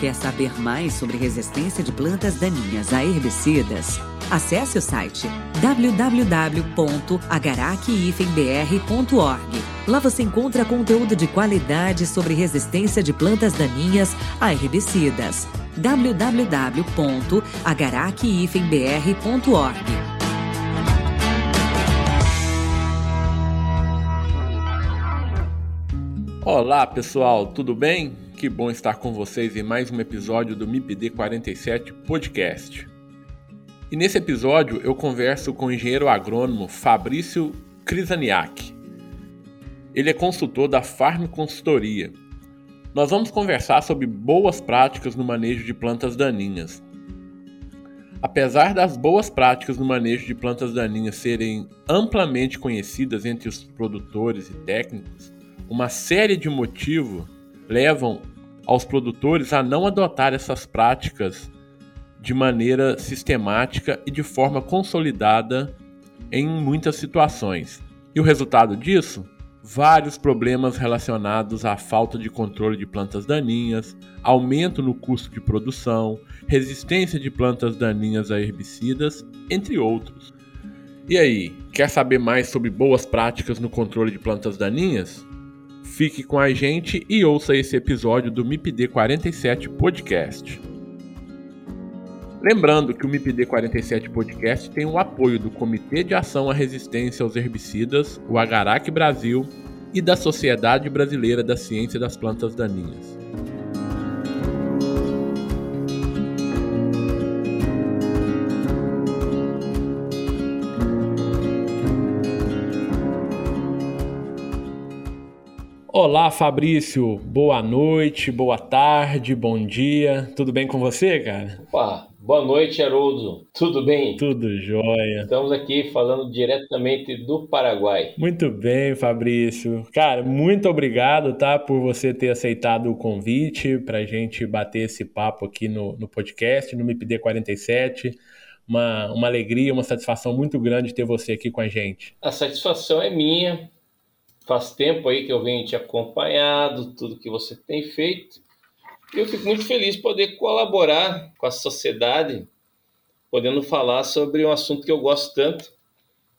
Quer saber mais sobre resistência de plantas daninhas a herbicidas? Acesse o site www.agaracifembr.org. Lá você encontra conteúdo de qualidade sobre resistência de plantas daninhas a herbicidas. www.agaracifembr.org. Olá pessoal, tudo bem? Que bom estar com vocês em mais um episódio do MIPD 47 Podcast. E nesse episódio eu converso com o engenheiro agrônomo Fabrício Crisaniak. Ele é consultor da Farm Consultoria. Nós vamos conversar sobre boas práticas no manejo de plantas daninhas. Apesar das boas práticas no manejo de plantas daninhas serem amplamente conhecidas entre os produtores e técnicos, uma série de motivos levam aos produtores a não adotar essas práticas de maneira sistemática e de forma consolidada em muitas situações. E o resultado disso? Vários problemas relacionados à falta de controle de plantas daninhas, aumento no custo de produção, resistência de plantas daninhas a herbicidas, entre outros. E aí, quer saber mais sobre boas práticas no controle de plantas daninhas? Fique com a gente e ouça esse episódio do MIPD 47 Podcast. Lembrando que o MIPD 47 Podcast tem o apoio do Comitê de Ação à Resistência aos Herbicidas, o Agarac Brasil, e da Sociedade Brasileira da Ciência das Plantas Daninhas. Olá, Fabrício. Boa noite, boa tarde, bom dia. Tudo bem com você, cara? Opa, boa noite, Haroldo. Tudo bem? Tudo jóia. Estamos aqui falando diretamente do Paraguai. Muito bem, Fabrício. Cara, muito obrigado, tá, por você ter aceitado o convite para a gente bater esse papo aqui no, no podcast, no MIPD 47 uma, uma alegria, uma satisfação muito grande ter você aqui com a gente. A satisfação é minha faz tempo aí que eu venho te acompanhado, tudo que você tem feito. E eu fico muito feliz de poder colaborar com a sociedade, podendo falar sobre um assunto que eu gosto tanto,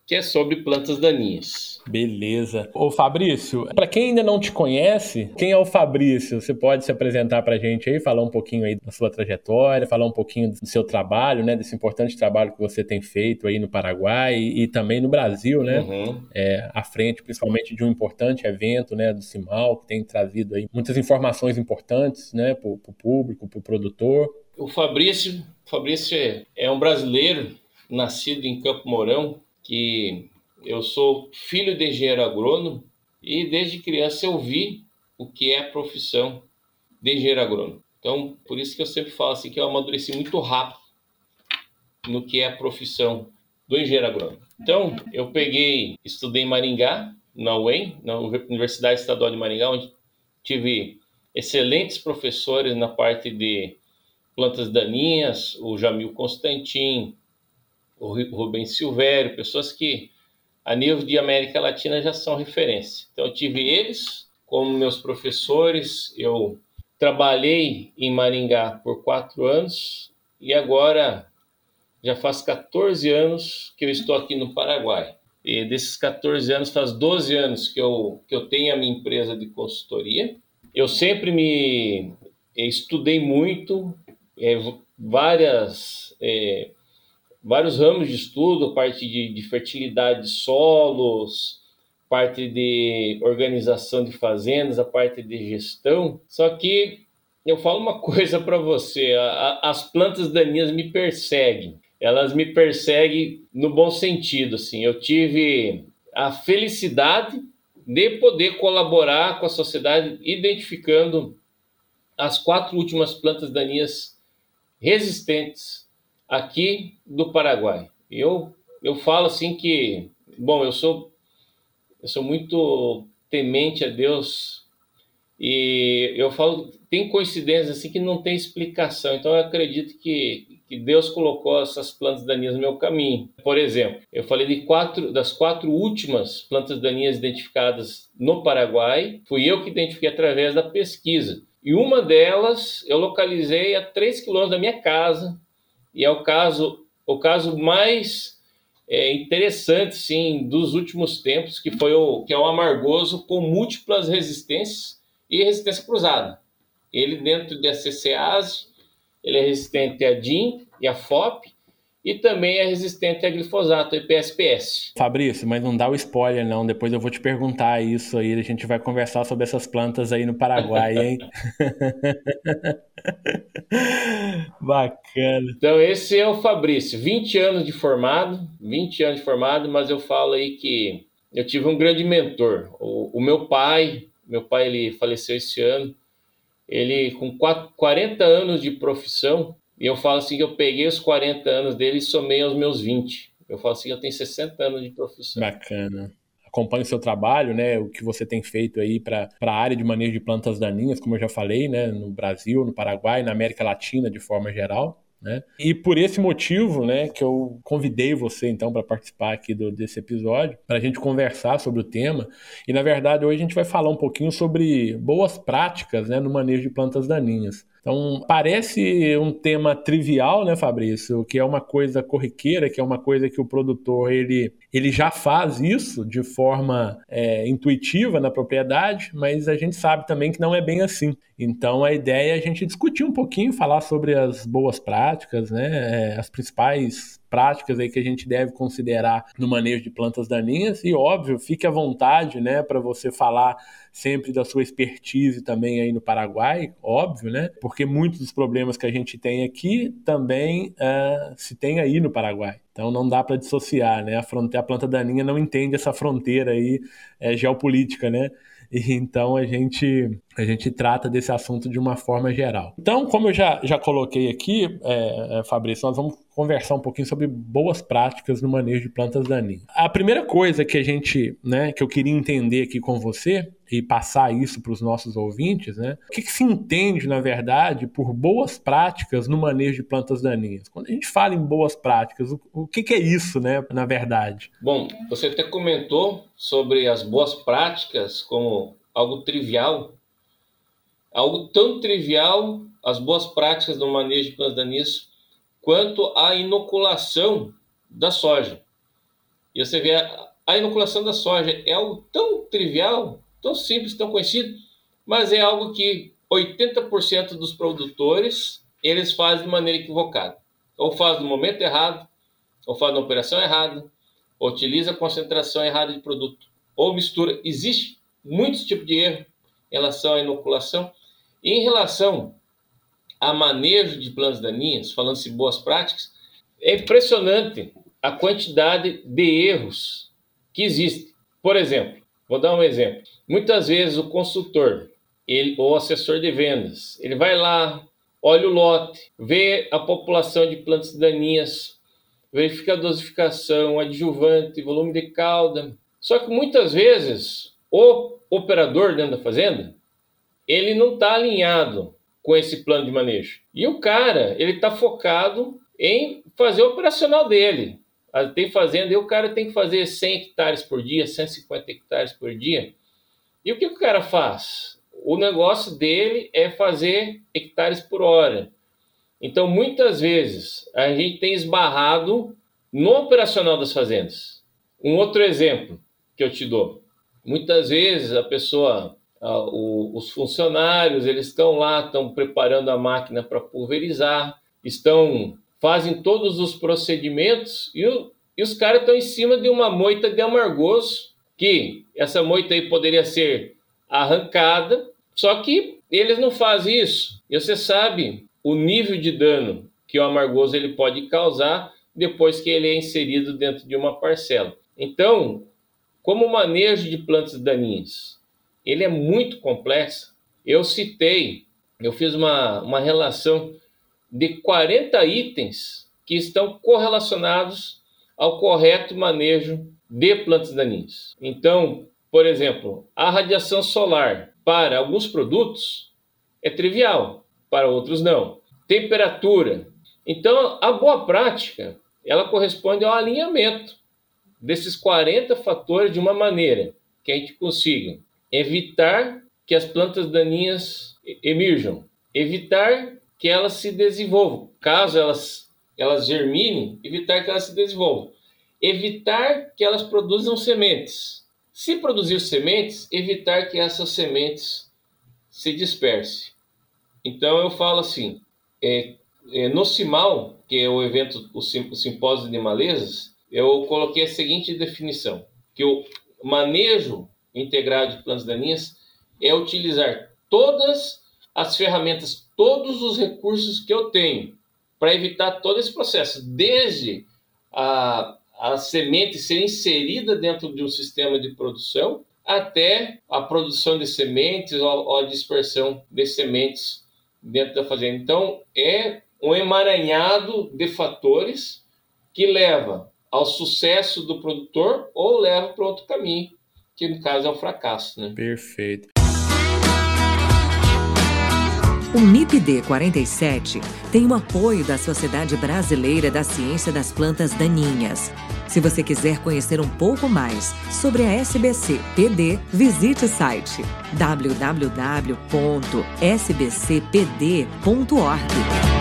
que é sobre plantas daninhas. Beleza. Ô Fabrício, para quem ainda não te conhece, quem é o Fabrício? Você pode se apresentar para a gente aí, falar um pouquinho aí da sua trajetória, falar um pouquinho do seu trabalho, né, desse importante trabalho que você tem feito aí no Paraguai e, e também no Brasil, né, uhum. é, à frente principalmente de um importante evento, né, do CIMAL, que tem trazido aí muitas informações importantes, né, para o público, para o produtor. O Fabrício, Fabrício é um brasileiro nascido em Campo Mourão, que eu sou filho de engenheiro agrônomo e desde criança eu vi o que é a profissão de engenheiro agrônomo. Então, por isso que eu sempre falo assim que eu amadureci muito rápido no que é a profissão do engenheiro agrônomo. Então, eu peguei, estudei em Maringá, na UEM, na Universidade Estadual de Maringá, onde tive excelentes professores na parte de plantas daninhas, o Jamil Constantin, o Rubens Silvério, pessoas que a nível de América Latina já são referência. Então eu tive eles como meus professores, eu trabalhei em Maringá por quatro anos e agora já faz 14 anos que eu estou aqui no Paraguai. E desses 14 anos, faz 12 anos que eu, que eu tenho a minha empresa de consultoria. Eu sempre me estudei muito, é, várias, é, vários ramos de estudo, parte de, de fertilidade de solos, parte de organização de fazendas, a parte de gestão. Só que eu falo uma coisa para você: a, a, as plantas daninhas me perseguem. Elas me perseguem no bom sentido. Assim, eu tive a felicidade de poder colaborar com a sociedade identificando as quatro últimas plantas daninhas resistentes aqui do Paraguai. Eu eu falo assim que, bom, eu sou eu sou muito temente a Deus e eu falo, tem coincidências assim que não tem explicação. Então eu acredito que, que Deus colocou essas plantas daninhas no meu caminho. Por exemplo, eu falei de quatro das quatro últimas plantas daninhas identificadas no Paraguai, fui eu que identifiquei através da pesquisa. E uma delas eu localizei a 3 quilômetros da minha casa, e é o caso o caso mais é, interessante, sim, dos últimos tempos, que foi o que é o amargoso com múltiplas resistências e resistência cruzada. Ele dentro da CCase, ele é resistente a DIN e a FOP, e também é resistente a glifosato e PSPS. Fabrício, mas não dá o spoiler não, depois eu vou te perguntar isso aí, a gente vai conversar sobre essas plantas aí no Paraguai, hein? Bacana. Então esse é o Fabrício, 20 anos de formado, 20 anos de formado, mas eu falo aí que eu tive um grande mentor, o, o meu pai, meu pai ele faleceu esse ano, ele com 40 anos de profissão, e eu falo assim que eu peguei os 40 anos dele e somei aos meus 20. Eu falo assim eu tenho 60 anos de profissão. Bacana. Acompanhe o seu trabalho, né? O que você tem feito aí para a área de manejo de plantas daninhas, como eu já falei, né? No Brasil, no Paraguai, na América Latina de forma geral. Né? E por esse motivo, né, que eu convidei você então para participar aqui do, desse episódio, para a gente conversar sobre o tema. E na verdade hoje a gente vai falar um pouquinho sobre boas práticas, né, no manejo de plantas daninhas. Então, parece um tema trivial, né, Fabrício? Que é uma coisa corriqueira, que é uma coisa que o produtor ele, ele já faz isso de forma é, intuitiva na propriedade, mas a gente sabe também que não é bem assim. Então, a ideia é a gente discutir um pouquinho, falar sobre as boas práticas, né, é, as principais práticas aí que a gente deve considerar no manejo de plantas daninhas e óbvio, fique à vontade, né, para você falar sempre da sua expertise também aí no Paraguai, óbvio, né? Porque muitos dos problemas que a gente tem aqui também uh, se tem aí no Paraguai. Então não dá para dissociar, né? A, fronteira, a planta daninha não entende essa fronteira aí é, geopolítica, né? E, então a gente a gente trata desse assunto de uma forma geral. Então, como eu já, já coloquei aqui, é, é, Fabrício, nós vamos conversar um pouquinho sobre boas práticas no manejo de plantas daninhas. A primeira coisa que a gente, né, que eu queria entender aqui com você e passar isso para os nossos ouvintes, né? O que, que, se entende, na verdade, por boas práticas no manejo de plantas daninhas? Quando a gente fala em boas práticas, o, o que, que é isso, né, na verdade? Bom, você até comentou sobre as boas práticas como algo trivial, algo tão trivial, as boas práticas no manejo de plantas daninhas, quanto a inoculação da soja. E você vê, a inoculação da soja é algo tão trivial, tão simples, tão conhecido, mas é algo que 80% dos produtores eles fazem de maneira equivocada. Ou faz no momento errado, ou faz na operação errada, ou utiliza a concentração errada de produto, ou mistura. Existe muitos tipos de erro em relação à inoculação. E em relação a manejo de plantas daninhas, falando-se boas práticas, é impressionante a quantidade de erros que existem. Por exemplo, vou dar um exemplo. Muitas vezes o consultor ele, ou assessor de vendas, ele vai lá, olha o lote, vê a população de plantas daninhas, verifica a dosificação, adjuvante, volume de cauda. Só que muitas vezes o operador dentro da fazenda ele não está alinhado com esse plano de manejo. E o cara, ele está focado em fazer o operacional dele. Ah, tem fazenda e o cara tem que fazer 100 hectares por dia, 150 hectares por dia. E o que o cara faz? O negócio dele é fazer hectares por hora. Então, muitas vezes, a gente tem esbarrado no operacional das fazendas. Um outro exemplo que eu te dou. Muitas vezes a pessoa os funcionários eles estão lá, estão preparando a máquina para pulverizar, estão fazem todos os procedimentos e, o, e os caras estão em cima de uma moita de amargoso que essa moita aí poderia ser arrancada, só que eles não fazem isso. E você sabe o nível de dano que o amargoso ele pode causar depois que ele é inserido dentro de uma parcela. Então, como o manejo de plantas daninhas, ele é muito complexo. Eu citei, eu fiz uma, uma relação de 40 itens que estão correlacionados ao correto manejo de plantas daninhas. Então, por exemplo, a radiação solar para alguns produtos é trivial, para outros não. Temperatura. Então, a boa prática, ela corresponde ao alinhamento desses 40 fatores de uma maneira que a gente consiga evitar que as plantas daninhas emerjam, evitar que elas se desenvolvam, caso elas elas germinem, evitar que elas se desenvolvam, evitar que elas produzam sementes. Se produzir sementes, evitar que essas sementes se dispersem. Então eu falo assim, é, é, no CIMAL, que é o evento, o simpósio de malezas, eu coloquei a seguinte definição, que o manejo integrado de plantas daninhas é utilizar todas as ferramentas, todos os recursos que eu tenho para evitar todo esse processo, desde a, a semente ser inserida dentro de um sistema de produção até a produção de sementes ou, ou a dispersão de sementes dentro da fazenda. Então, é um emaranhado de fatores que leva ao sucesso do produtor ou leva para outro caminho, que no caso é o fracasso. Né? Perfeito. O MIPD 47 tem o apoio da Sociedade Brasileira da Ciência das Plantas Daninhas. Se você quiser conhecer um pouco mais sobre a SBC PD, visite o site www.sbcpd.org.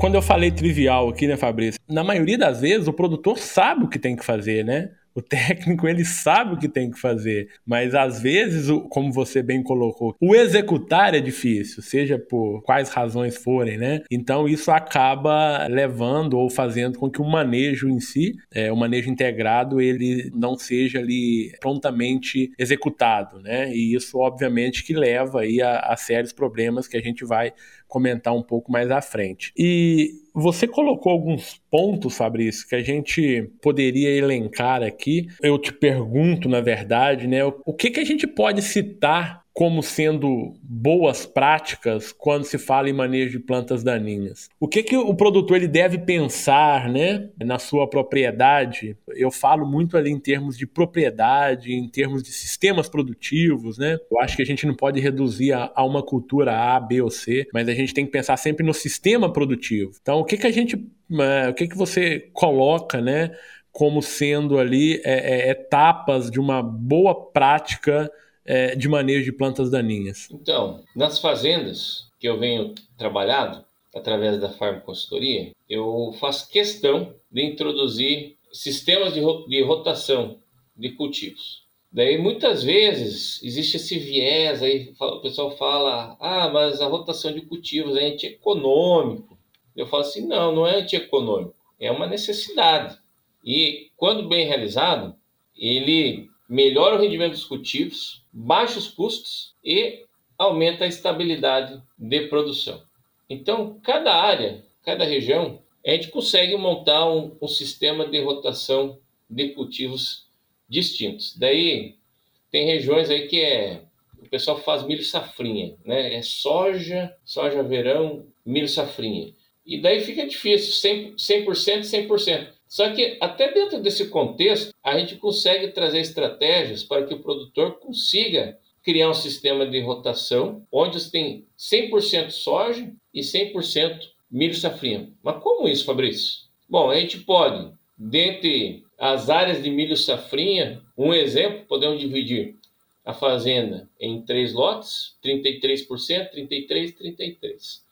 Quando eu falei trivial aqui, né, Fabrício? Na maioria das vezes o produtor sabe o que tem que fazer, né? O técnico ele sabe o que tem que fazer, mas às vezes, como você bem colocou, o executar é difícil, seja por quais razões forem, né? Então isso acaba levando ou fazendo com que o manejo em si, é, o manejo integrado, ele não seja ali prontamente executado, né? E isso obviamente que leva aí a, a sérios problemas que a gente vai comentar um pouco mais à frente. E você colocou alguns pontos, Fabrício, que a gente poderia elencar aqui. Eu te pergunto, na verdade, né, o que, que a gente pode citar como sendo boas práticas quando se fala em manejo de plantas daninhas. O que, que o produtor ele deve pensar né, na sua propriedade? Eu falo muito ali em termos de propriedade, em termos de sistemas produtivos. Né? Eu acho que a gente não pode reduzir a, a uma cultura A, B ou C, mas a gente tem que pensar sempre no sistema produtivo. Então, o que, que a gente. Uh, o que, que você coloca né, como sendo ali é, é, etapas de uma boa prática é, de manejo de plantas daninhas? Então, nas fazendas que eu venho trabalhado através da Farm Consultoria, eu faço questão de introduzir sistemas de, de rotação de cultivos. Daí muitas vezes existe esse viés aí, o pessoal fala, ah, mas a rotação de cultivos é antieconômico. Eu falo assim, não, não é antieconômico, é uma necessidade. E quando bem realizado, ele melhora o rendimento dos cultivos, baixa os custos e aumenta a estabilidade de produção. Então, cada área, cada região, a gente consegue montar um, um sistema de rotação de cultivos distintos. Daí, tem regiões aí que é o pessoal faz milho safrinha, né? É soja, soja verão, milho safrinha. E daí fica difícil, 100%, 100%, 100%. Só que até dentro desse contexto, a gente consegue trazer estratégias para que o produtor consiga criar um sistema de rotação onde tem 100% soja e 100% milho safrinha. Mas como isso, Fabrício? Bom, a gente pode, dentre as áreas de milho safrinha, um exemplo, podemos dividir a fazenda em três lotes, 33%, 33, 33.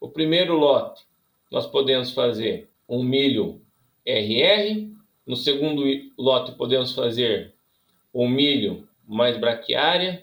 O primeiro lote, nós podemos fazer um milho RR. No segundo lote, podemos fazer o milho mais braquiária.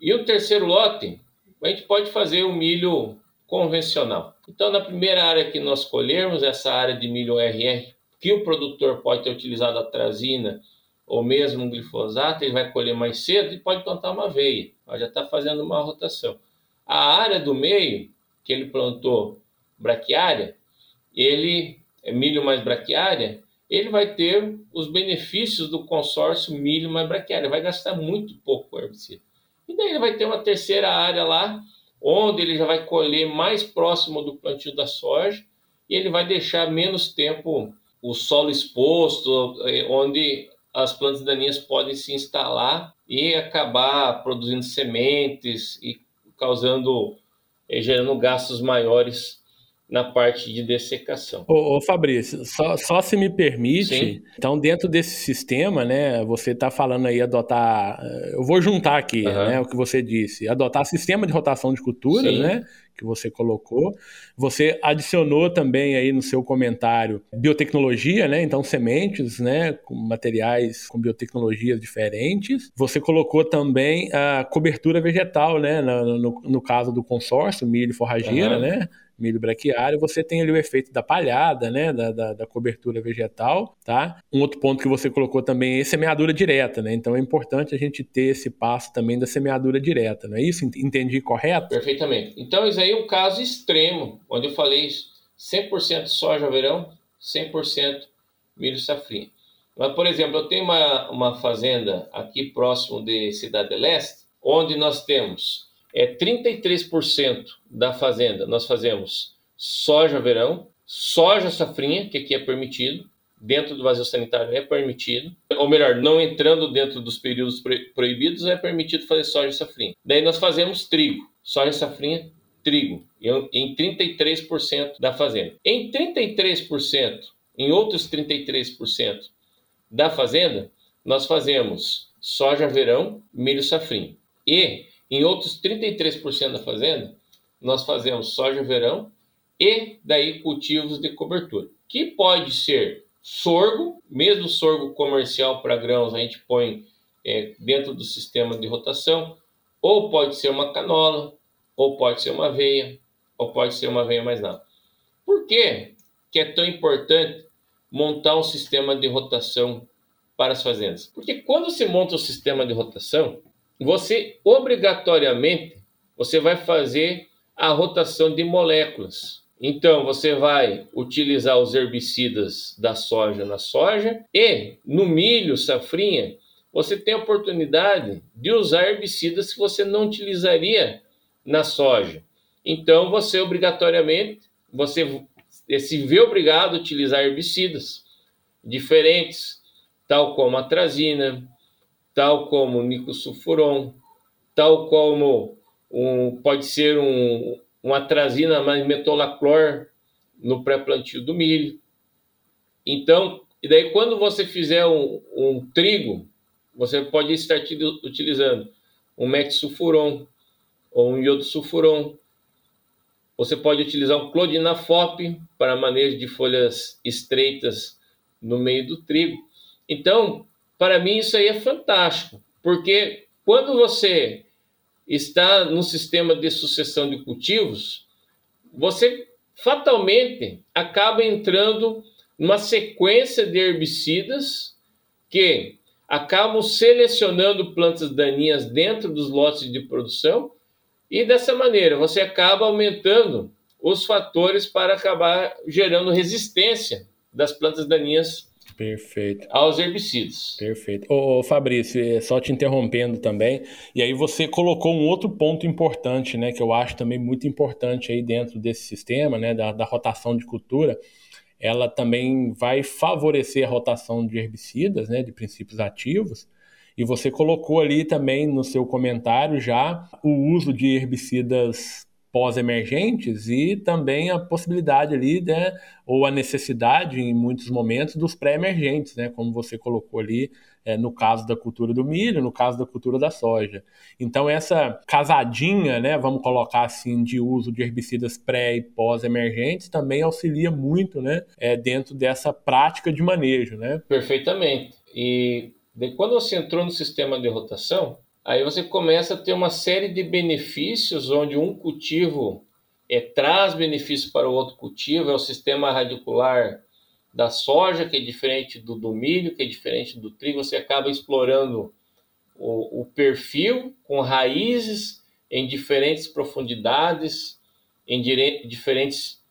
E o terceiro lote, a gente pode fazer o milho convencional. Então, na primeira área que nós colhermos, essa área de milho RR, que o produtor pode ter utilizado a trazina ou mesmo um glifosato, ele vai colher mais cedo e pode plantar uma aveia. já está fazendo uma rotação. A área do meio, que ele plantou braquiária, ele milho mais braquiária, ele vai ter os benefícios do consórcio milho mais braquiária, vai gastar muito pouco herbicida. E daí ele vai ter uma terceira área lá, onde ele já vai colher mais próximo do plantio da soja e ele vai deixar menos tempo o solo exposto, eh, onde as plantas daninhas podem se instalar e acabar produzindo sementes e causando, eh, gerando gastos maiores na parte de dessecação. Ô, ô Fabrício, só, só, se me permite, Sim. então dentro desse sistema, né, você está falando aí adotar, eh, eu vou juntar aqui, uhum. né, o que você disse, adotar sistema de rotação de culturas, Sim. né, que você colocou. Você adicionou também aí no seu comentário biotecnologia, né? Então sementes, né? Com materiais com biotecnologias diferentes. Você colocou também a cobertura vegetal, né? No, no, no caso do consórcio, milho e forrageira, uhum. né? Milho braquiário, você tem ali o efeito da palhada, né, da, da, da, cobertura vegetal, tá? Um outro ponto que você colocou também é semeadura direta, né? Então é importante a gente ter esse passo também da semeadura direta, não é isso? Entendi correto? Perfeitamente. Então isso aí é um caso extremo, onde eu falei 100% soja verão, 100% milho safrinha. Mas, por exemplo, eu tenho uma, uma fazenda aqui próximo de Cidade Leste, onde nós temos é 33% da fazenda nós fazemos soja verão, soja safrinha, que aqui é permitido, dentro do vazio sanitário é permitido, ou melhor, não entrando dentro dos períodos proibidos, é permitido fazer soja safrinha. Daí nós fazemos trigo, soja safrinha, trigo, em 33% da fazenda. Em 33%, em outros 33% da fazenda, nós fazemos soja verão, milho safrinha. E em outros 33% da fazenda, nós fazemos soja verão e daí cultivos de cobertura, que pode ser sorgo, mesmo sorgo comercial para grãos a gente põe é, dentro do sistema de rotação, ou pode ser uma canola, ou pode ser uma aveia, ou pode ser uma aveia mais nada. Por que, que é tão importante montar um sistema de rotação para as fazendas? Porque quando se monta o um sistema de rotação, você obrigatoriamente você vai fazer a rotação de moléculas. Então, você vai utilizar os herbicidas da soja na soja e no milho, safrinha, você tem a oportunidade de usar herbicidas que você não utilizaria na soja. Então, você obrigatoriamente, você se vê obrigado a utilizar herbicidas diferentes, tal como a trazina, tal como nicosulfuron, tal como um, pode ser um, uma atrazina mais metolaclor no pré-plantio do milho. Então, e daí quando você fizer um, um trigo, você pode estar utilizando um metsulfuron ou um iodosulfuron. Você pode utilizar um clodinafop para manejo de folhas estreitas no meio do trigo. Então, para mim, isso aí é fantástico, porque quando você está no sistema de sucessão de cultivos, você fatalmente acaba entrando numa sequência de herbicidas que acabam selecionando plantas daninhas dentro dos lotes de produção e dessa maneira você acaba aumentando os fatores para acabar gerando resistência das plantas daninhas Perfeito. Aos herbicidas. Perfeito. Ô, Fabrício, é, só te interrompendo também, e aí você colocou um outro ponto importante, né, que eu acho também muito importante aí dentro desse sistema, né, da, da rotação de cultura, ela também vai favorecer a rotação de herbicidas, né, de princípios ativos, e você colocou ali também no seu comentário já o uso de herbicidas pós-emergentes e também a possibilidade ali, né, ou a necessidade em muitos momentos dos pré-emergentes, né, como você colocou ali é, no caso da cultura do milho, no caso da cultura da soja. Então essa casadinha, né, vamos colocar assim, de uso de herbicidas pré e pós-emergentes também auxilia muito, né, é, dentro dessa prática de manejo, né? Perfeitamente. E quando você entrou no sistema de rotação, aí você começa a ter uma série de benefícios onde um cultivo é, traz benefícios para o outro cultivo, é o sistema radicular da soja, que é diferente do, do milho, que é diferente do trigo, você acaba explorando o, o perfil com raízes em diferentes profundidades, em dire, diferentes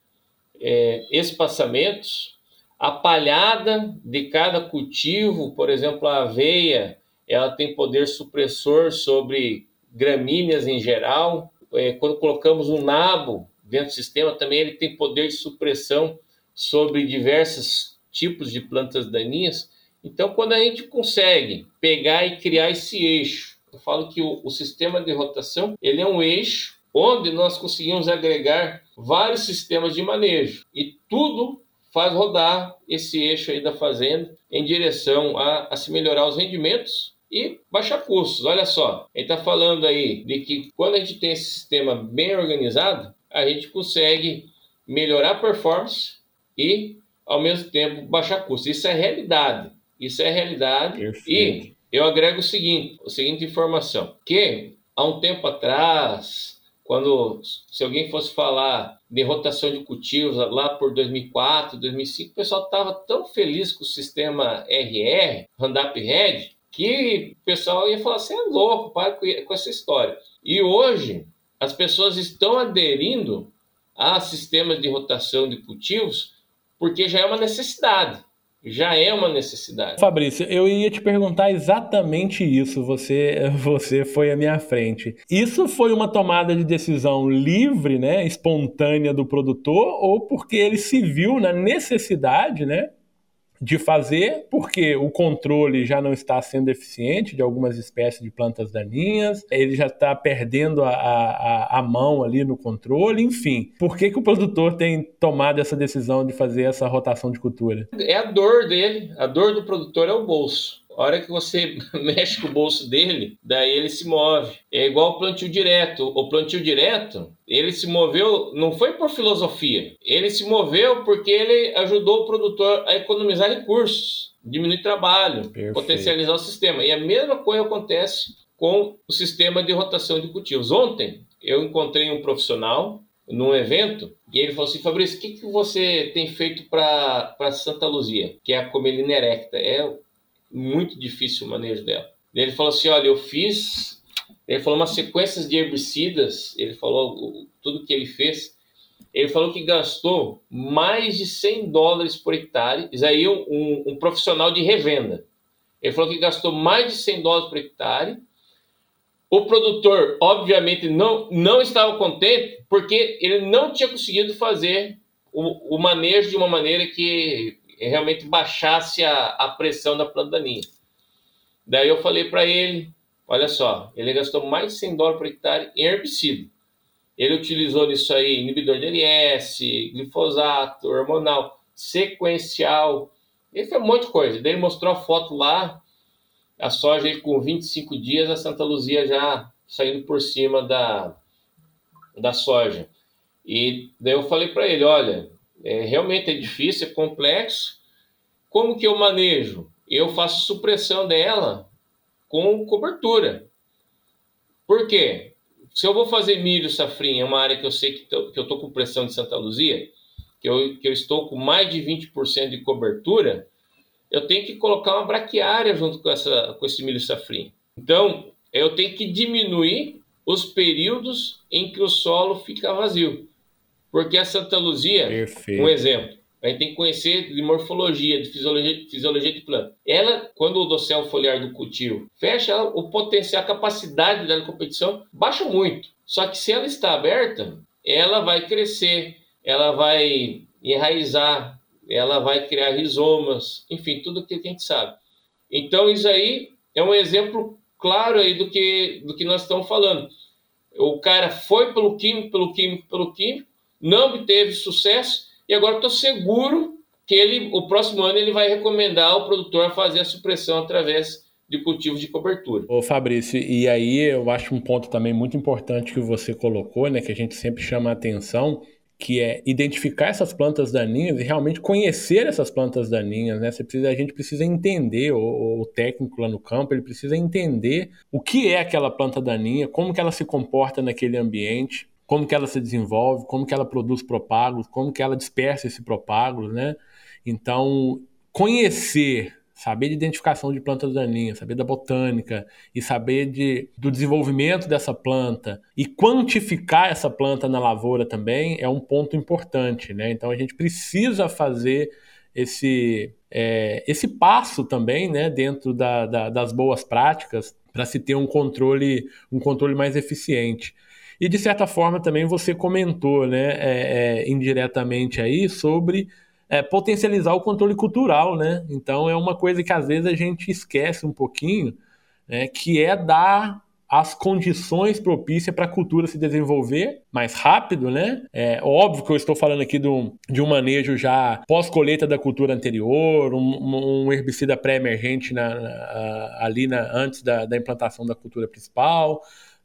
é, espaçamentos, a palhada de cada cultivo, por exemplo, a aveia, ela tem poder supressor sobre gramíneas em geral. É, quando colocamos um nabo dentro do sistema, também ele tem poder de supressão sobre diversos tipos de plantas daninhas. Então, quando a gente consegue pegar e criar esse eixo, eu falo que o, o sistema de rotação ele é um eixo onde nós conseguimos agregar vários sistemas de manejo e tudo faz rodar esse eixo aí da fazenda em direção a, a se melhorar os rendimentos e baixar custos. Olha só, ele está falando aí de que quando a gente tem esse sistema bem organizado, a gente consegue melhorar a performance e, ao mesmo tempo, baixar custos. Isso é realidade. Isso é realidade. Perfeito. E eu agrego o seguinte, a seguinte informação, que há um tempo atrás, quando se alguém fosse falar de rotação de cultivos lá por 2004, 2005, o pessoal estava tão feliz com o sistema RR, Roundup Red, que o pessoal ia falar, você é louco, para com essa história. E hoje, as pessoas estão aderindo a sistemas de rotação de cultivos porque já é uma necessidade já é uma necessidade. Fabrício, eu ia te perguntar exatamente isso. Você, você foi à minha frente. Isso foi uma tomada de decisão livre, né, espontânea do produtor, ou porque ele se viu na necessidade, né, de fazer, porque o controle já não está sendo eficiente de algumas espécies de plantas daninhas, ele já está perdendo a, a, a, mão ali no controle, enfim. Por que, que o produtor tem tomado essa decisão de fazer essa rotação de cultura? É a dor dele, a dor do produtor é o bolso. A hora que você mexe com o bolso dele, daí ele se move. É igual o plantio direto. O plantio direto, ele se moveu, não foi por filosofia. Ele se moveu porque ele ajudou o produtor a economizar recursos, diminuir trabalho, Perfeito. potencializar o sistema. E a mesma coisa acontece com o sistema de rotação de cultivos. Ontem eu encontrei um profissional num evento e ele falou assim, Fabrício, o que, que você tem feito para Santa Luzia, que é a comelina erecta? É muito difícil o manejo dela. Ele falou assim, olha, eu fiz, ele falou umas sequências de herbicidas, ele falou tudo que ele fez, ele falou que gastou mais de 100 dólares por hectare, isso aí um, um, um profissional de revenda. Ele falou que gastou mais de 100 dólares por hectare, o produtor, obviamente, não, não estava contente porque ele não tinha conseguido fazer o, o manejo de uma maneira que realmente baixasse a, a pressão da planta daninha. Daí eu falei para ele, olha só, ele gastou mais de 100 dólares por hectare em herbicida. Ele utilizou nisso aí inibidor de LS, glifosato, hormonal, sequencial, ele fez um monte de coisa. Daí ele mostrou a foto lá, a soja aí com 25 dias, a Santa Luzia já saindo por cima da, da soja. E daí eu falei para ele, olha, é, realmente é difícil, é complexo. Como que eu manejo? Eu faço supressão dela com cobertura. Por quê? Se eu vou fazer milho safrinha, é uma área que eu sei que, tô, que eu estou com pressão de Santa Luzia, que eu, que eu estou com mais de 20% de cobertura, eu tenho que colocar uma braquiária junto com, essa, com esse milho safrinha. Então, eu tenho que diminuir os períodos em que o solo fica vazio. Porque a Santa Luzia, Perfeito. um exemplo, a gente tem que conhecer de morfologia, de fisiologia, fisiologia de planta. Ela, quando o dossel foliar do cultivo fecha, ela, o potencial, a capacidade dela de competição baixa muito. Só que se ela está aberta, ela vai crescer, ela vai enraizar, ela vai criar rizomas, enfim, tudo que a gente sabe. Então, isso aí é um exemplo claro aí do que, do que nós estamos falando. O cara foi pelo químico, pelo químico, pelo químico, não obteve sucesso e agora estou seguro que ele, o próximo ano ele vai recomendar ao produtor a fazer a supressão através de cultivos de cobertura. Ô Fabrício, e aí eu acho um ponto também muito importante que você colocou, né, que a gente sempre chama a atenção, que é identificar essas plantas daninhas e realmente conhecer essas plantas daninhas, né? Você precisa, a gente precisa entender, o, o, técnico lá no campo, ele precisa entender o que é aquela planta daninha, como que ela se comporta naquele ambiente, como que ela se desenvolve, como que ela produz propágulos, como que ela dispersa esse propágulo, né? Então, conhecer saber de identificação de plantas daninhas, saber da botânica e saber de, do desenvolvimento dessa planta e quantificar essa planta na lavoura também é um ponto importante, né? Então a gente precisa fazer esse, é, esse passo também, né, dentro da, da, das boas práticas para se ter um controle, um controle mais eficiente. E de certa forma também você comentou, né, é, é, indiretamente aí sobre é, potencializar o controle cultural, né? Então é uma coisa que às vezes a gente esquece um pouquinho, né, que é dar as condições propícias para a cultura se desenvolver mais rápido, né? É óbvio que eu estou falando aqui de um, de um manejo já pós-colheita da cultura anterior, um, um herbicida pré-emergente ali na, antes da, da implantação da cultura principal,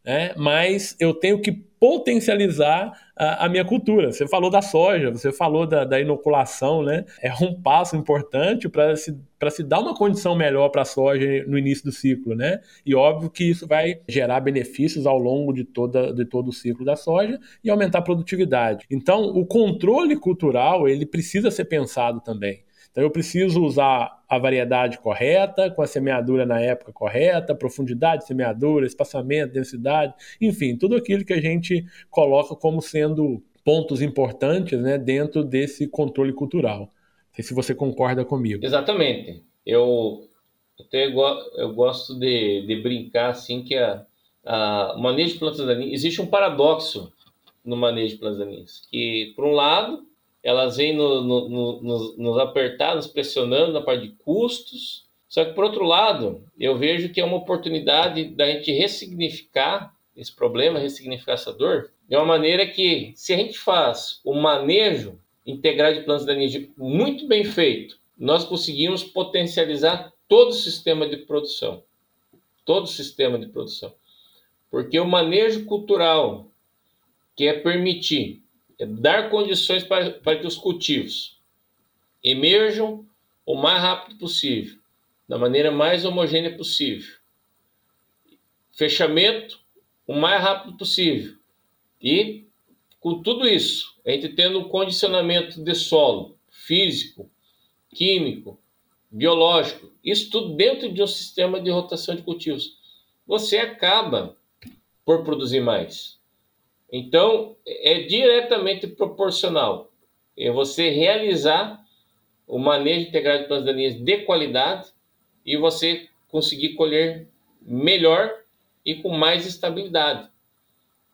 né? mas eu tenho que potencializar a, a, minha cultura. Você falou da soja, você falou da, da inoculação, né? É um passo importante para se, se dar uma condição melhor para a soja no início do ciclo, né? E óbvio que isso vai gerar benefícios ao longo de, toda, de todo o ciclo da soja e aumentar a produtividade. Então, o controle cultural, ele precisa ser pensado também. Então eu preciso usar a variedade correta, com a semeadura na época correta, profundidade de semeadura, espaçamento, densidade, enfim, tudo aquilo que a gente coloca como sendo pontos importantes né, dentro desse controle cultural. Não sei se você concorda comigo. Exatamente. Eu até eu gosto de, de brincar assim que a, a, o manejo de plantas daninhas existe um paradoxo no manejo de plantas daninhas, que por um lado elas vêm no, no, no, nos, nos apertar, nos pressionando na parte de custos. Só que, por outro lado, eu vejo que é uma oportunidade da gente ressignificar esse problema, ressignificar essa dor, de uma maneira que, se a gente faz o manejo integral de plantas daninhas muito bem feito, nós conseguimos potencializar todo o sistema de produção. Todo o sistema de produção. Porque o manejo cultural, que é permitir é dar condições para, para que os cultivos emerjam o mais rápido possível, da maneira mais homogênea possível. Fechamento o mais rápido possível. E com tudo isso, a gente tendo um condicionamento de solo físico, químico, biológico, isso tudo dentro de um sistema de rotação de cultivos, você acaba por produzir mais. Então, é diretamente proporcional. É você realizar o manejo integrado de plantas daninhas de qualidade e você conseguir colher melhor e com mais estabilidade.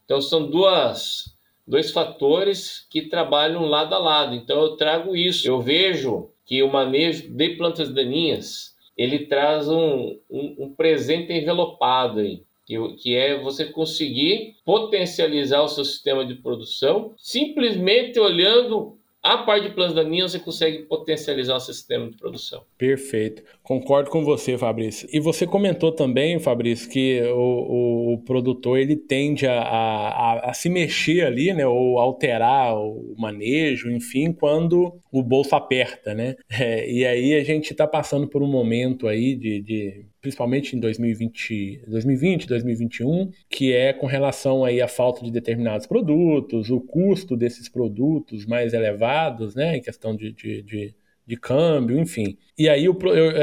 Então, são duas, dois fatores que trabalham lado a lado. Então, eu trago isso. Eu vejo que o manejo de plantas daninhas ele traz um, um, um presente envelopado aí que, é você conseguir potencializar o seu sistema de produção simplesmente olhando a parte de plantas daninhas você consegue potencializar o seu sistema de produção. Perfeito. Concordo com você, Fabrício. E você comentou também, Fabrício, que o, o, o produtor ele tende a, a, a, se mexer ali, né, ou alterar o manejo, enfim, quando o bolso aperta, né? É, e aí a gente está passando por um momento aí de, de principalmente em 2020, 2020, 2021, que é com relação aí à falta de determinados produtos, o custo desses produtos mais elevados, né, em questão de, de, de de câmbio, enfim. E aí o,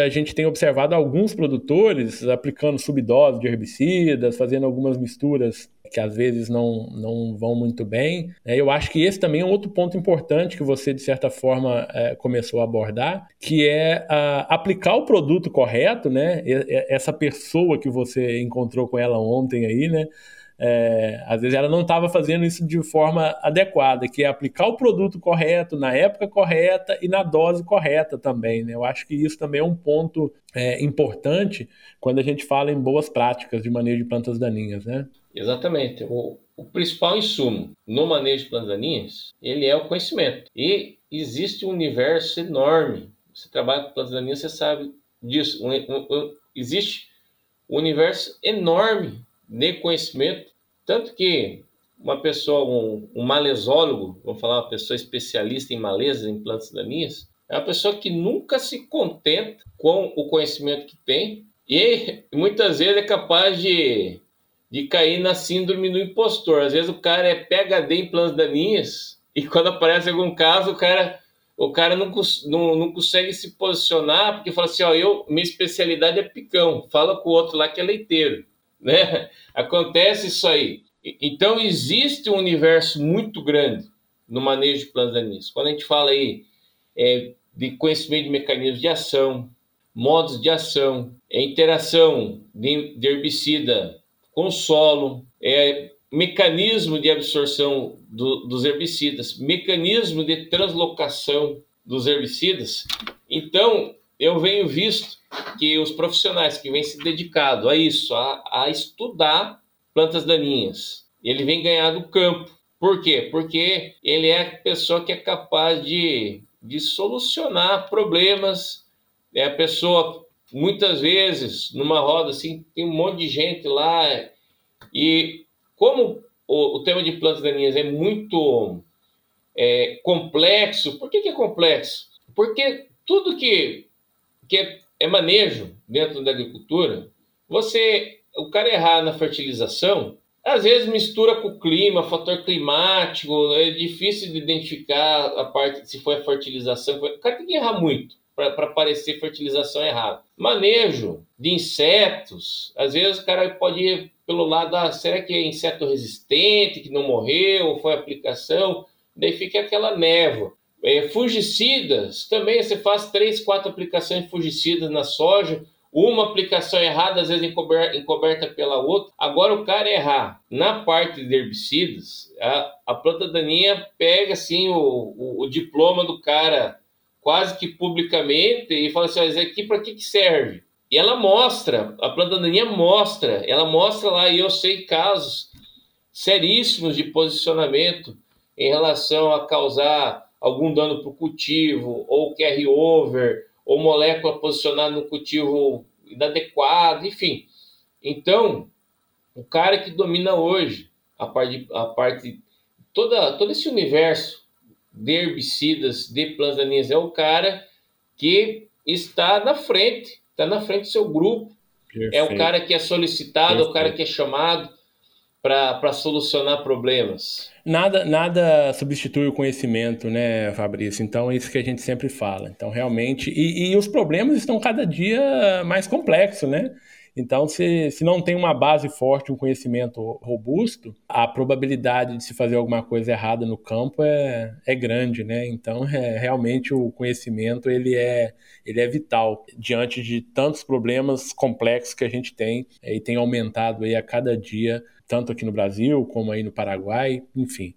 a gente tem observado alguns produtores aplicando subdose de herbicidas, fazendo algumas misturas que às vezes não, não vão muito bem. É, eu acho que esse também é um outro ponto importante que você, de certa forma, é, começou a abordar, que é aplicar o produto correto, né? essa pessoa que você encontrou com ela ontem aí, né? É, às vezes ela não estava fazendo isso de forma adequada, que é aplicar o produto correto, na época correta e na dose correta também. Né? Eu acho que isso também é um ponto é, importante quando a gente fala em boas práticas de manejo de plantas daninhas. Né? Exatamente. O, o principal insumo no manejo de plantas daninhas ele é o conhecimento. E existe um universo enorme. Você trabalha com plantas daninhas, você sabe disso. Um, um, um, existe um universo enorme de conhecimento tanto que uma pessoa, um, um malesólogo, vamos falar uma pessoa especialista em malezas, em plantas daninhas, é uma pessoa que nunca se contenta com o conhecimento que tem e muitas vezes é capaz de, de cair na síndrome do impostor. Às vezes o cara é PHD em plantas daninhas e quando aparece algum caso, o cara, o cara não, não, não consegue se posicionar porque fala assim, ó, eu, minha especialidade é picão, fala com o outro lá que é leiteiro, né? Acontece isso aí. Então, existe um universo muito grande no manejo de plantas daninhas. Quando a gente fala aí é, de conhecimento de mecanismos de ação, modos de ação, é, interação de, de herbicida com o solo, é, mecanismo de absorção do, dos herbicidas, mecanismo de translocação dos herbicidas. Então, eu venho visto que os profissionais que vêm se dedicado a isso, a, a estudar plantas daninhas. Ele vem ganhar do campo. Por quê? Porque ele é a pessoa que é capaz de, de solucionar problemas. É a pessoa, muitas vezes, numa roda assim, tem um monte de gente lá. E como o, o tema de plantas daninhas é muito é, complexo, por que, que é complexo? Porque tudo que, que é, manejo dentro da agricultura, você o cara errar na fertilização, às vezes mistura com o clima, fator climático, é difícil de identificar a parte se foi a fertilização. O cara tem que errar muito para parecer fertilização errada. Manejo de insetos, às vezes o cara pode ir pelo lado, ah, será que é inseto resistente, que não morreu, ou foi aplicação? Daí fica aquela névoa. É, também você faz três, quatro aplicações de fungicidas na soja, uma aplicação errada, às vezes encoberta, encoberta pela outra. Agora, o cara errar na parte de herbicidas, a, a planta daninha pega assim o, o, o, diploma do cara quase que publicamente e fala assim: isso aqui para que, que serve? E ela mostra, a planta daninha mostra, ela mostra lá, e eu sei casos seríssimos de posicionamento em relação a causar algum dano para o cultivo, ou carry over, ou molécula posicionada no cultivo inadequado, enfim. Então, o cara que domina hoje a parte, a parte toda, todo esse universo de herbicidas, de plantas daninhas, é o cara que está na frente, está na frente do seu grupo. Perfeito. É o cara que é solicitado, Perfeito. é o cara que é chamado para solucionar problemas. Nada, nada substitui o conhecimento, né, Fabrício? Então é isso que a gente sempre fala. Então, realmente. E, e os problemas estão cada dia mais complexos, né? Então, se, se não tem uma base forte, um conhecimento robusto, a probabilidade de se fazer alguma coisa errada no campo é, é grande, né? Então, é, realmente o conhecimento ele é, ele é vital diante de tantos problemas complexos que a gente tem é, e tem aumentado aí a cada dia tanto aqui no Brasil como aí no Paraguai, enfim.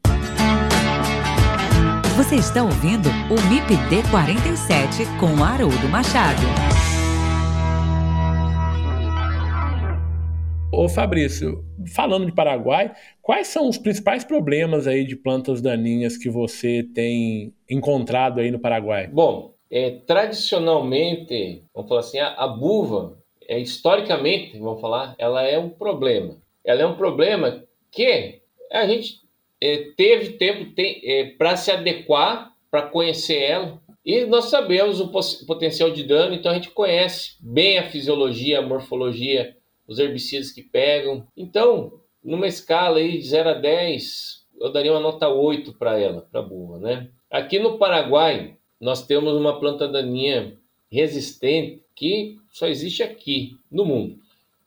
Você está ouvindo o MIPD 47 com Haroldo Machado. Ô Fabrício, falando de Paraguai, quais são os principais problemas aí de plantas daninhas que você tem encontrado aí no Paraguai? Bom, é, tradicionalmente, vamos falar assim, a, a buva, é, historicamente, vamos falar, ela é um problema ela é um problema que a gente é, teve tempo é, para se adequar, para conhecer ela. E nós sabemos o potencial de dano, então a gente conhece bem a fisiologia, a morfologia, os herbicidas que pegam. Então, numa escala aí de 0 a 10, eu daria uma nota 8 para ela, para a burra, né? Aqui no Paraguai, nós temos uma planta daninha resistente que só existe aqui no mundo,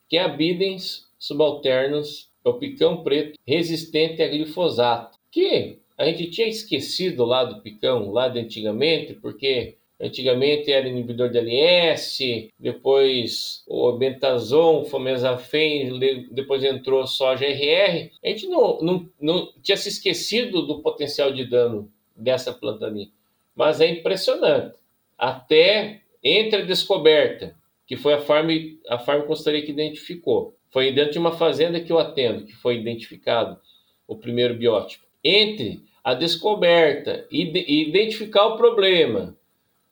que é a Bidens subalternos é o picão preto resistente a glifosato, que a gente tinha esquecido lá do picão, lá de antigamente, porque antigamente era inibidor de LS, depois o bentazon, fomesafen, depois entrou soja RR. A gente não, não, não tinha se esquecido do potencial de dano dessa planta ali. Mas é impressionante. Até entre a descoberta, que foi a Farm, a Farm Costa que identificou, foi dentro de uma fazenda que eu atendo, que foi identificado o primeiro biótipo. Entre a descoberta e, de, identificar o problema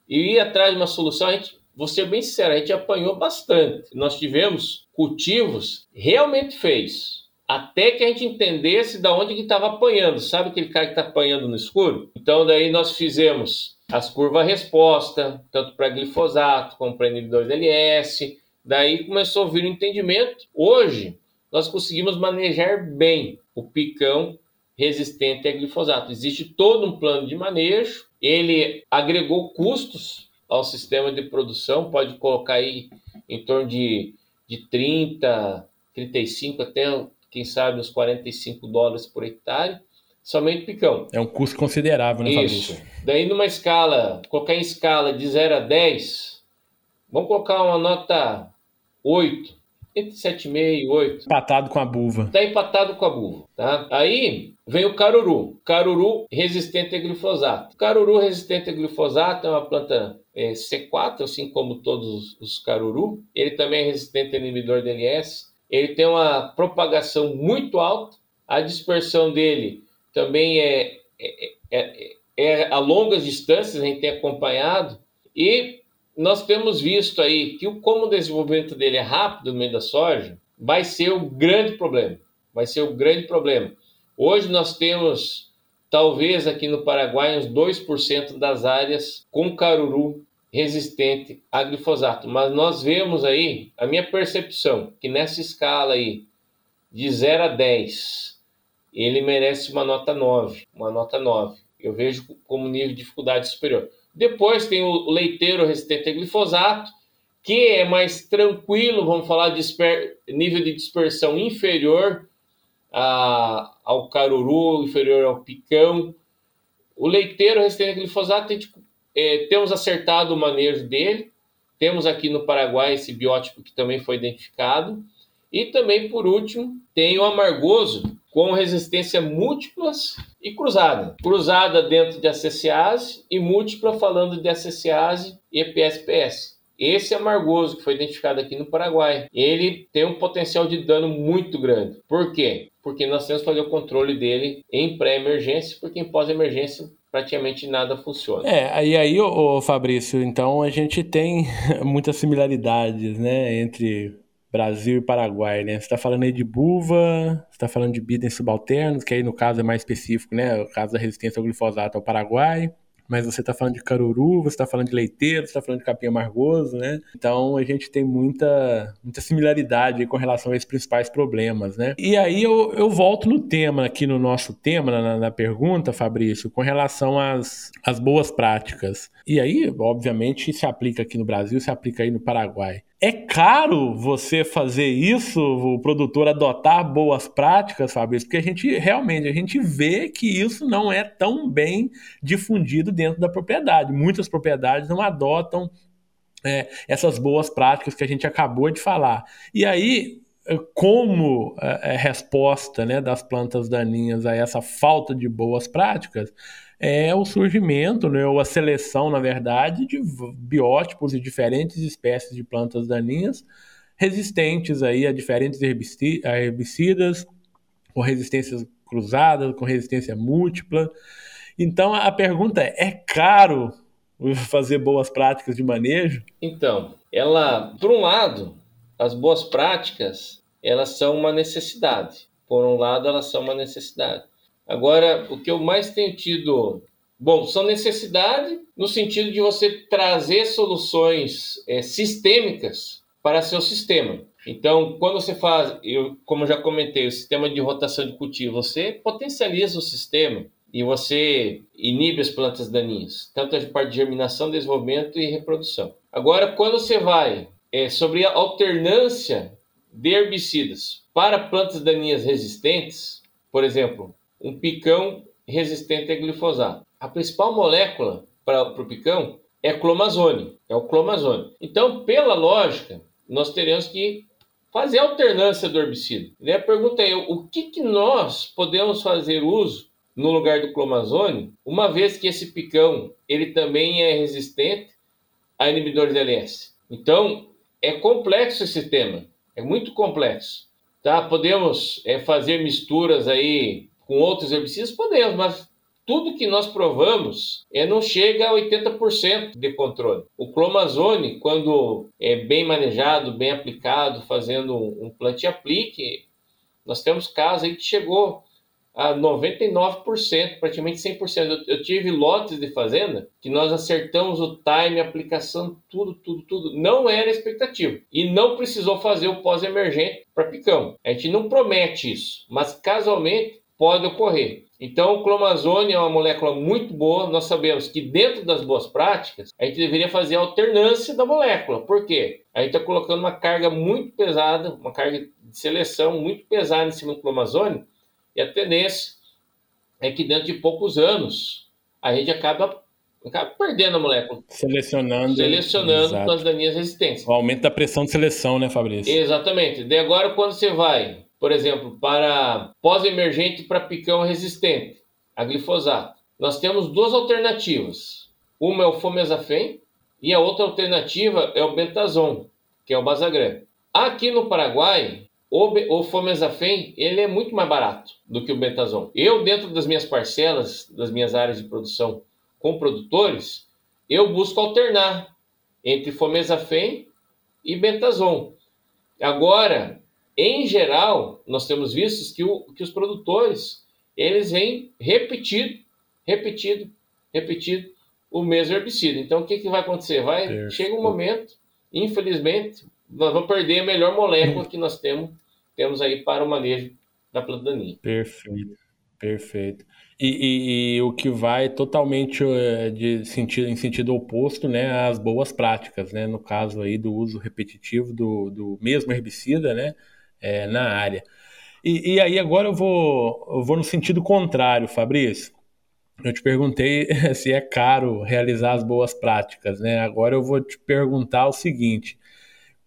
e ir atrás de uma solução, a gente, vou ser bem sincero, a gente apanhou bastante. Nós tivemos cultivos realmente feios, até que a gente entendesse da onde que estava apanhando. Sabe aquele cara que está apanhando no escuro? Então daí nós fizemos as curvas resposta, tanto para glifosato como para inibidor de LS. Daí começou a vir o entendimento. Hoje nós conseguimos manejar bem o picão resistente a glifosato. Existe todo um plano de manejo. Ele agregou custos ao sistema de produção, pode colocar aí em torno de, de 30, 35 até quem sabe uns 45 dólares por hectare, somente picão. É um custo considerável, né, Isso. Fabrício? Daí numa escala, colocar em escala de 0 a 10, vamos colocar uma nota 8, entre 7,5 e 8. Empatado com a buva. Está empatado com a buva, tá? Aí vem o caruru. Caruru resistente a glifosato. Caruru resistente a glifosato é uma planta é, C4, assim como todos os caruru. Ele também é resistente a inibidor de LS ele tem uma propagação muito alta, a dispersão dele também é, é, é, é a longas distâncias, a gente tem acompanhado, e nós temos visto aí que como o desenvolvimento dele é rápido no meio da soja, vai ser o grande problema. Vai ser o grande problema. Hoje nós temos, talvez aqui no Paraguai, uns 2% das áreas com caruru resistente a glifosato. Mas nós vemos aí, a minha percepção, que nessa escala aí, de 0 a 10, ele merece uma nota 9, uma nota 9. Eu vejo como nível de dificuldade superior. Depois tem o leiteiro resistente a glifosato, que é mais tranquilo, vamos falar de nível de dispersão inferior a, ao caruru, inferior ao picão. O leiteiro resistente a glifosato tipo, é, temos acertado o manejo dele. Temos aqui no Paraguai esse biótipo que também foi identificado. E também, por último, tem o amargoso com resistência múltiplas e cruzada. Cruzada dentro de acessiase e múltipla falando de acessiase e PSPS. Esse amargoso que foi identificado aqui no Paraguai, ele tem um potencial de dano muito grande. Por quê? Porque nós temos que fazer o controle dele em pré-emergência, porque em pós-emergência praticamente nada funciona. É, aí, ô, ô, Fabrício, então a gente tem muitas similaridades, né, entre Brasil e Paraguai, né? Você está falando aí de buva, você está falando de bidens subalternos, que aí no caso é mais específico, né? O caso da resistência ao glifosato ao Paraguai mas você está falando de caruru, você está falando de leiteiro, você está falando de capim amargoso, né? Então a gente tem muita, muita similaridade com relação a esses principais problemas, né? E aí eu, eu volto no tema, aqui no nosso tema, na, na pergunta, Fabrício, com relação às, às boas práticas. E aí, obviamente, se aplica aqui no Brasil, se aplica aí no Paraguai. É caro você fazer isso, o produtor adotar boas práticas, Fabrício, porque a gente realmente a gente vê que isso não é tão bem difundido dentro da propriedade. Muitas propriedades não adotam é, essas boas práticas que a gente acabou de falar. E aí, como é, é resposta né, das plantas daninhas a essa falta de boas práticas, é o surgimento, né, ou a seleção, na verdade, de biótipos e diferentes espécies de plantas daninhas resistentes aí a diferentes herbicidas, com resistências cruzadas, com resistência múltipla. Então a pergunta é: é caro fazer boas práticas de manejo? Então, ela, por um lado, as boas práticas elas são uma necessidade. Por um lado, elas são uma necessidade. Agora, o que eu mais tenho tido. Bom, são necessidade no sentido de você trazer soluções é, sistêmicas para seu sistema. Então, quando você faz, eu, como já comentei, o sistema de rotação de cultivo, você potencializa o sistema e você inibe as plantas daninhas, tanto a parte de germinação, desenvolvimento e reprodução. Agora, quando você vai é, sobre a alternância de herbicidas para plantas daninhas resistentes, por exemplo, um picão resistente a glifosato. A principal molécula para o picão é clomazone, é o clomazone. Então, pela lógica, nós teremos que fazer alternância do herbicida. E a pergunta é, o que, que nós podemos fazer uso no lugar do clomazone, uma vez que esse picão ele também é resistente a inibidores de LS. Então, é complexo esse tema, é muito complexo. Tá? Podemos é, fazer misturas aí com outros herbicidas? Podemos, mas tudo que nós provamos é, não chega a 80% de controle. O clomazone, quando é bem manejado, bem aplicado, fazendo um plantio aplique, Nós temos casos aí que chegou a 99%, praticamente 100%. Eu, eu tive lotes de fazenda que nós acertamos o time, aplicação, tudo, tudo, tudo. Não era expectativa. E não precisou fazer o pós-emergente para picão. A gente não promete isso, mas casualmente pode ocorrer. Então, o clomazone é uma molécula muito boa. Nós sabemos que dentro das boas práticas, a gente deveria fazer a alternância da molécula. Por quê? A gente está colocando uma carga muito pesada, uma carga de seleção muito pesada em cima do clomazone, e a tendência é que dentro de poucos anos a gente acaba, acaba perdendo a molécula. Selecionando. Selecionando as daninhas resistentes. O aumento da pressão de seleção, né, Fabrício? Exatamente. De agora, quando você vai, por exemplo, para pós-emergente para picão resistente, a glifosato, nós temos duas alternativas. Uma é o fomezafem e a outra alternativa é o bentazon, que é o basagran. Aqui no Paraguai, o, o Fomezafem, ele é muito mais barato do que o Bentazon. Eu, dentro das minhas parcelas, das minhas áreas de produção com produtores, eu busco alternar entre Fomezafem e Bentazon. Agora, em geral, nós temos visto que, o, que os produtores, eles vêm repetido, repetido, repetido o mesmo herbicida. Então, o que, que vai acontecer? Vai, chega um momento, infelizmente, nós vamos perder a melhor molécula que nós temos, temos aí para o manejo da planta daninha. Perfeito, perfeito. E, e, e, o que vai totalmente eh, de sentido, em sentido oposto, né, às boas práticas, né, no caso aí do uso repetitivo do, do mesmo herbicida, né, é, na área. E, e, aí agora eu vou, eu vou no sentido contrário, Fabrício. Eu te perguntei se é caro realizar as boas práticas, né? Agora eu vou te perguntar o seguinte: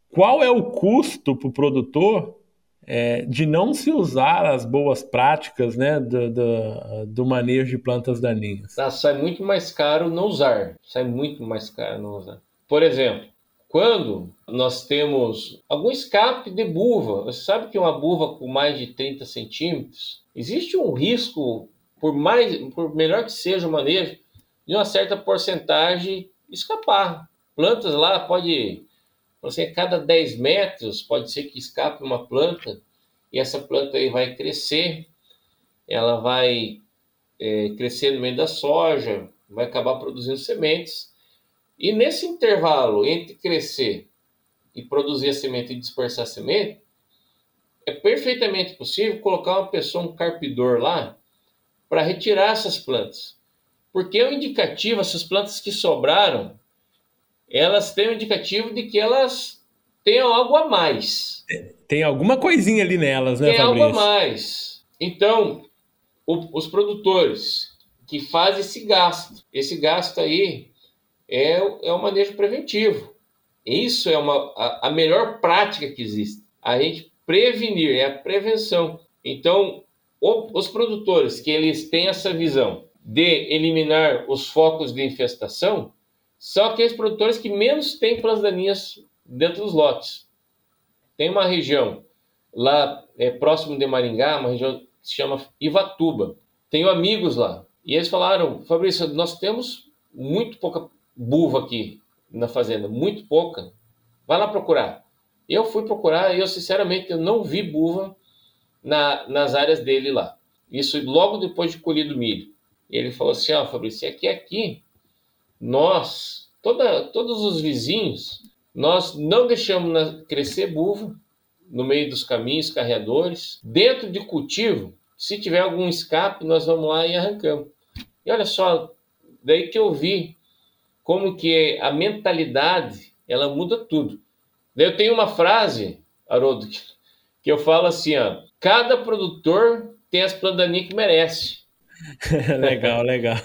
qual é o custo para o produtor é, de não se usar as boas práticas né, do, do, do manejo de plantas daninhas? Tá, sai muito mais caro não usar. Sai muito mais caro não usar. Por exemplo, quando nós temos algum escape de buva, você sabe que uma buva com mais de 30 centímetros, existe um risco, por mais, por melhor que seja o manejo, de uma certa porcentagem escapar. Plantas lá pode você, a cada 10 metros, pode ser que escape uma planta e essa planta aí vai crescer, ela vai é, crescer no meio da soja, vai acabar produzindo sementes. E nesse intervalo entre crescer e produzir a semente e dispersar a semente, é perfeitamente possível colocar uma pessoa, um carpidor lá, para retirar essas plantas. Porque é um indicativo, essas plantas que sobraram, elas têm um indicativo de que elas têm algo a mais. Tem alguma coisinha ali nelas, né, Tem Fabrício? algo a mais. Então, o, os produtores que fazem esse gasto, esse gasto aí é, é o manejo preventivo. Isso é uma, a, a melhor prática que existe. A gente prevenir, é a prevenção. Então, o, os produtores que eles têm essa visão de eliminar os focos de infestação, são aqueles produtores que menos têm plantas daninhas dentro dos lotes. Tem uma região lá é, próximo de Maringá, uma região que se chama Ivatuba. Tenho amigos lá. E eles falaram, Fabrício, nós temos muito pouca buva aqui na fazenda, muito pouca. Vai lá procurar. Eu fui procurar e eu, sinceramente, eu não vi buva na, nas áreas dele lá. Isso logo depois de colhido milho. Ele falou assim, ó, oh, Fabrício, aqui, aqui nós, toda, todos os vizinhos, nós não deixamos na, crescer buva no meio dos caminhos, carreadores. Dentro de cultivo, se tiver algum escape, nós vamos lá e arrancamos. E olha só, daí que eu vi como que a mentalidade, ela muda tudo. Eu tenho uma frase, Haroldo, que eu falo assim, ó, cada produtor tem as plantaninhas que merece. legal, legal.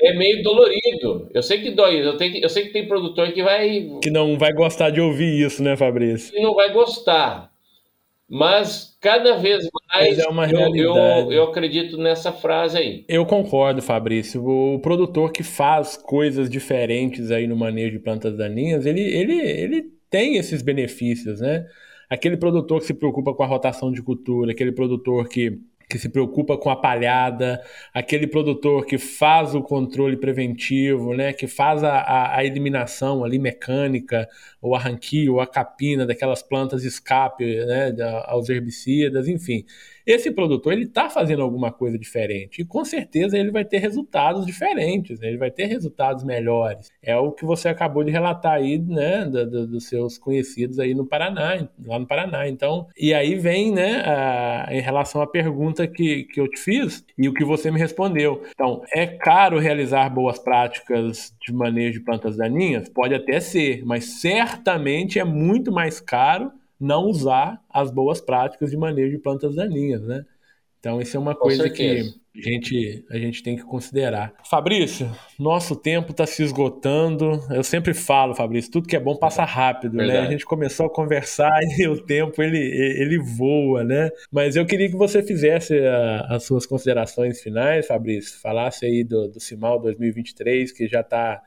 é meio dolorido. Eu sei que dói, eu, tenho eu sei que tem produtor que vai. Que não vai gostar de ouvir isso, né, Fabrício? Que não vai gostar. Mas cada vez mais é eu, eu, eu, acredito nessa frase aí. Eu concordo, Fabrício. O produtor que faz coisas diferentes aí no manejo de plantas daninhas, ele, ele, ele tem esses benefícios, né? Aquele produtor que se preocupa com a rotação de cultura, aquele produtor que que se preocupa com a palhada, aquele produtor que faz o controle preventivo, né, que faz a, a, a eliminação ali mecânica, ou arranquio, ou a capina daquelas plantas escape né, aos herbicidas, enfim. Esse produtor ele está fazendo alguma coisa diferente e com certeza ele vai ter resultados diferentes, né? ele vai ter resultados melhores. É o que você acabou de relatar aí, né, do, do, dos seus conhecidos aí no Paraná, lá no Paraná. Então, e aí vem, né, a, em relação à pergunta que, que eu te fiz e o que você me respondeu. Então, é caro realizar boas práticas de manejo de plantas daninhas? Pode até ser, mas certamente é muito mais caro não usar as boas práticas de manejo de plantas daninhas, né? Então, isso é uma coisa que a gente, a gente tem que considerar. Fabrício, nosso tempo está se esgotando. Eu sempre falo, Fabrício, tudo que é bom passa rápido, Verdade. né? A gente começou a conversar e o tempo ele, ele voa, né? Mas eu queria que você fizesse a, as suas considerações finais, Fabrício. Falasse aí do, do CIMAL 2023, que já está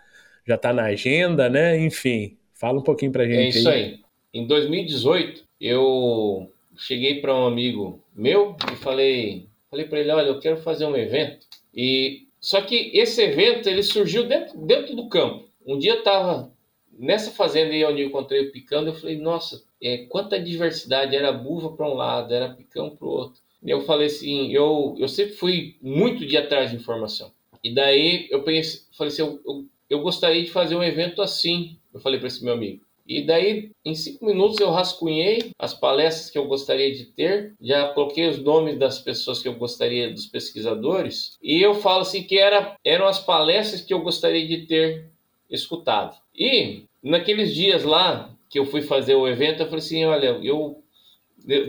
já tá na agenda, né? Enfim, fala um pouquinho para gente. É isso aí. aí. Em 2018, eu cheguei para um amigo meu e falei, falei para ele, olha, eu quero fazer um evento. E só que esse evento ele surgiu dentro, dentro do campo. Um dia eu estava nessa fazenda aí onde eu encontrei o picão, eu falei, nossa, é, quanta diversidade, era buva para um lado, era picão para o outro. E eu falei assim, eu, eu sempre fui muito de atrás de informação. E daí eu pensei, falei assim, eu, eu, eu gostaria de fazer um evento assim. Eu falei para esse meu amigo. E daí, em cinco minutos, eu rascunhei as palestras que eu gostaria de ter, já coloquei os nomes das pessoas que eu gostaria, dos pesquisadores, e eu falo assim que era, eram as palestras que eu gostaria de ter escutado. E naqueles dias lá que eu fui fazer o evento, eu falei assim: olha, eu,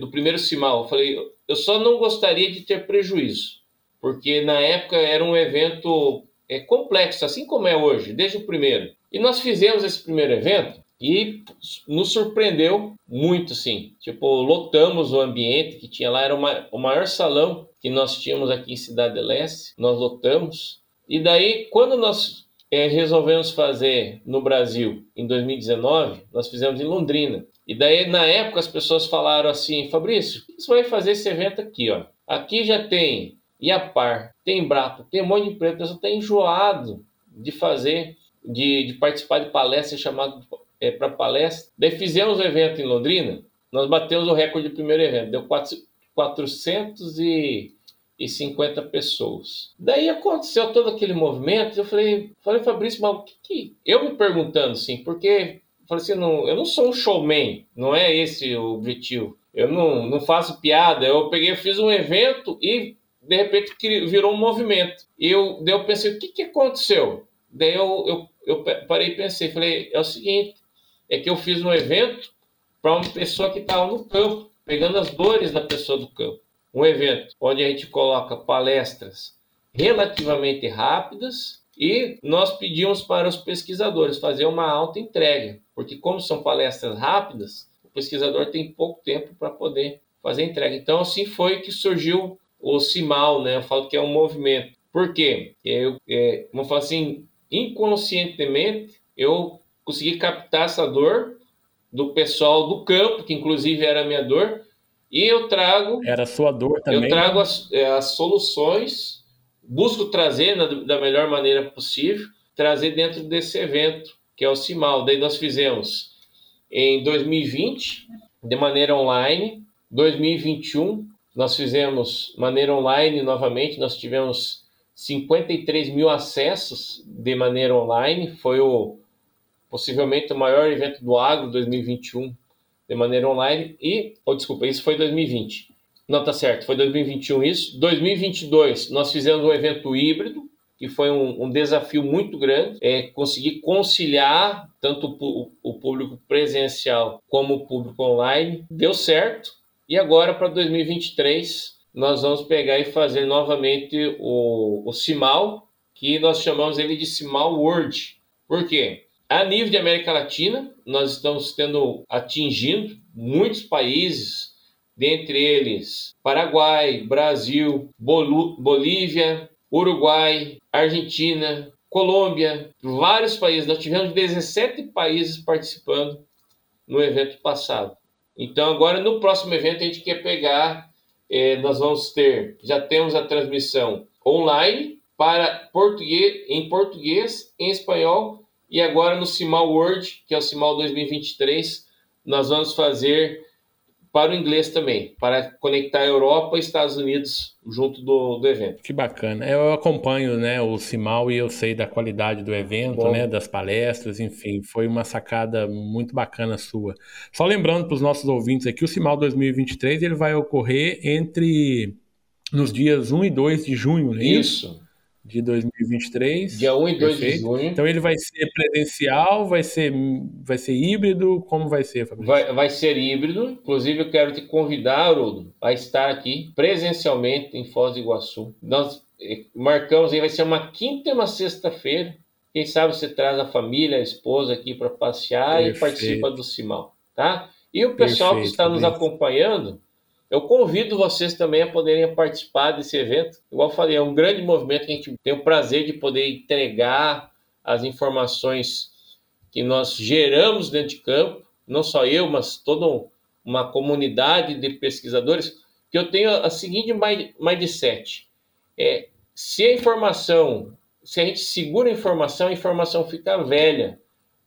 do primeiro CIMAL, eu falei, eu só não gostaria de ter prejuízo, porque na época era um evento é, complexo, assim como é hoje, desde o primeiro. E nós fizemos esse primeiro evento e nos surpreendeu muito, sim. Tipo, lotamos o ambiente que tinha lá, era uma, o maior salão que nós tínhamos aqui em Cidade Leste, nós lotamos. E daí, quando nós é, resolvemos fazer no Brasil, em 2019, nós fizemos em Londrina. E daí, na época, as pessoas falaram assim, Fabrício, você vai fazer esse evento aqui, ó. Aqui já tem Iapar, tem Brapa, tem um monte de empresa, a pessoa está enjoado de fazer, de, de participar de palestras chamadas é, para palestra. Daí fizemos o evento em Londrina, nós batemos o recorde do primeiro evento, deu 450 pessoas. Daí aconteceu todo aquele movimento, eu falei, falei Fabrício, mas o que, que... Eu me perguntando assim, porque falei assim, não, eu não sou um showman, não é esse o objetivo. Eu não, não faço piada, eu peguei, fiz um evento e de repente virou um movimento. E eu, daí eu pensei, o que, que aconteceu? Daí eu, eu, eu parei e pensei, falei, é o seguinte, é que eu fiz um evento para uma pessoa que estava no campo, pegando as dores da pessoa do campo. Um evento onde a gente coloca palestras relativamente rápidas e nós pedimos para os pesquisadores fazer uma alta entrega, porque como são palestras rápidas, o pesquisador tem pouco tempo para poder fazer a entrega. Então assim foi que surgiu o CIMAL, né? Eu falo que é um movimento. Por quê? Eu, é, vamos falar assim, inconscientemente eu consegui captar essa dor do pessoal do campo, que inclusive era a minha dor, e eu trago. Era sua dor também. Eu trago as, é, as soluções, busco trazer na, da melhor maneira possível, trazer dentro desse evento, que é o CIMAL. Daí nós fizemos em 2020, de maneira online, 2021, nós fizemos maneira online novamente, nós tivemos 53 mil acessos de maneira online, foi o possivelmente o maior evento do agro 2021 de maneira online e, oh, desculpa, isso foi 2020. Não, tá certo, foi 2021 isso. 2022 nós fizemos um evento híbrido, que foi um, um desafio muito grande, é conseguir conciliar tanto o, o público presencial como o público online. Deu certo. E agora para 2023 nós vamos pegar e fazer novamente o, o CIMAL, que nós chamamos ele de CIMAL World. Por quê? A nível de América Latina, nós estamos tendo atingindo muitos países, dentre eles Paraguai, Brasil, Bolu Bolívia, Uruguai, Argentina, Colômbia, vários países. Nós tivemos 17 países participando no evento passado. Então, agora no próximo evento, a gente quer pegar é, nós vamos ter, já temos a transmissão online para português, em português, em espanhol e agora no Cimal World, que é o Cimal 2023, nós vamos fazer para o inglês também, para conectar a Europa e Estados Unidos junto do, do evento. Que bacana. Eu acompanho né, o Cimal e eu sei da qualidade do evento, né, das palestras, enfim, foi uma sacada muito bacana sua. Só lembrando para os nossos ouvintes aqui, o Cimal 2023 ele vai ocorrer entre nos dias 1 e 2 de junho, não é isso? De 2023. Dia 1 e 2 Perfeito. de junho. Então ele vai ser presencial, vai ser, vai ser híbrido? Como vai ser, Fabrício? Vai, vai ser híbrido. Inclusive, eu quero te convidar, Haroldo, a estar aqui presencialmente em Foz do Iguaçu. Nós eh, marcamos aí, vai ser uma quinta e uma sexta-feira. Quem sabe você traz a família, a esposa aqui para passear Perfeito. e participa do Simal, tá? E o pessoal Perfeito, que está nos acompanhando, eu convido vocês também a poderem participar desse evento. Igual falei, é um grande movimento que a gente tem o prazer de poder entregar as informações que nós geramos dentro de campo, não só eu, mas toda uma comunidade de pesquisadores, que eu tenho a seguinte mindset. É, se a informação, se a gente segura a informação, a informação fica velha.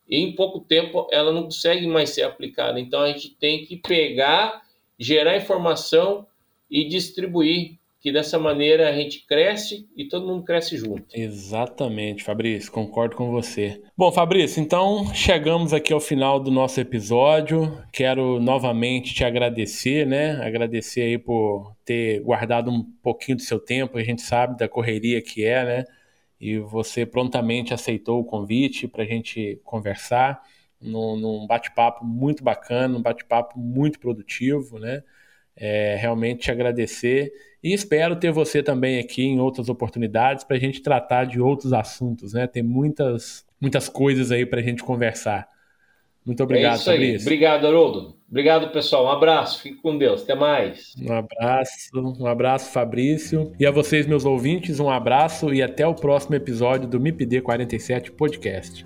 E em pouco tempo ela não consegue mais ser aplicada. Então a gente tem que pegar gerar informação e distribuir, que dessa maneira a gente cresce e todo mundo cresce junto. Exatamente, Fabrício, concordo com você. Bom, Fabrício, então chegamos aqui ao final do nosso episódio. Quero novamente te agradecer, né? Agradecer aí por ter guardado um pouquinho do seu tempo, a gente sabe da correria que é, né? E você prontamente aceitou o convite para a gente conversar num, num bate-papo muito bacana, um bate-papo muito produtivo, né? É, realmente te agradecer e espero ter você também aqui em outras oportunidades para a gente tratar de outros assuntos, né? Tem muitas, muitas coisas aí para a gente conversar. Muito obrigado, é isso aí. Obrigado, Haroldo. Obrigado, pessoal. Um abraço. Fique com Deus. Até mais. Um abraço. Um abraço, Fabrício. E a vocês, meus ouvintes, um abraço e até o próximo episódio do MIPD 47 Podcast.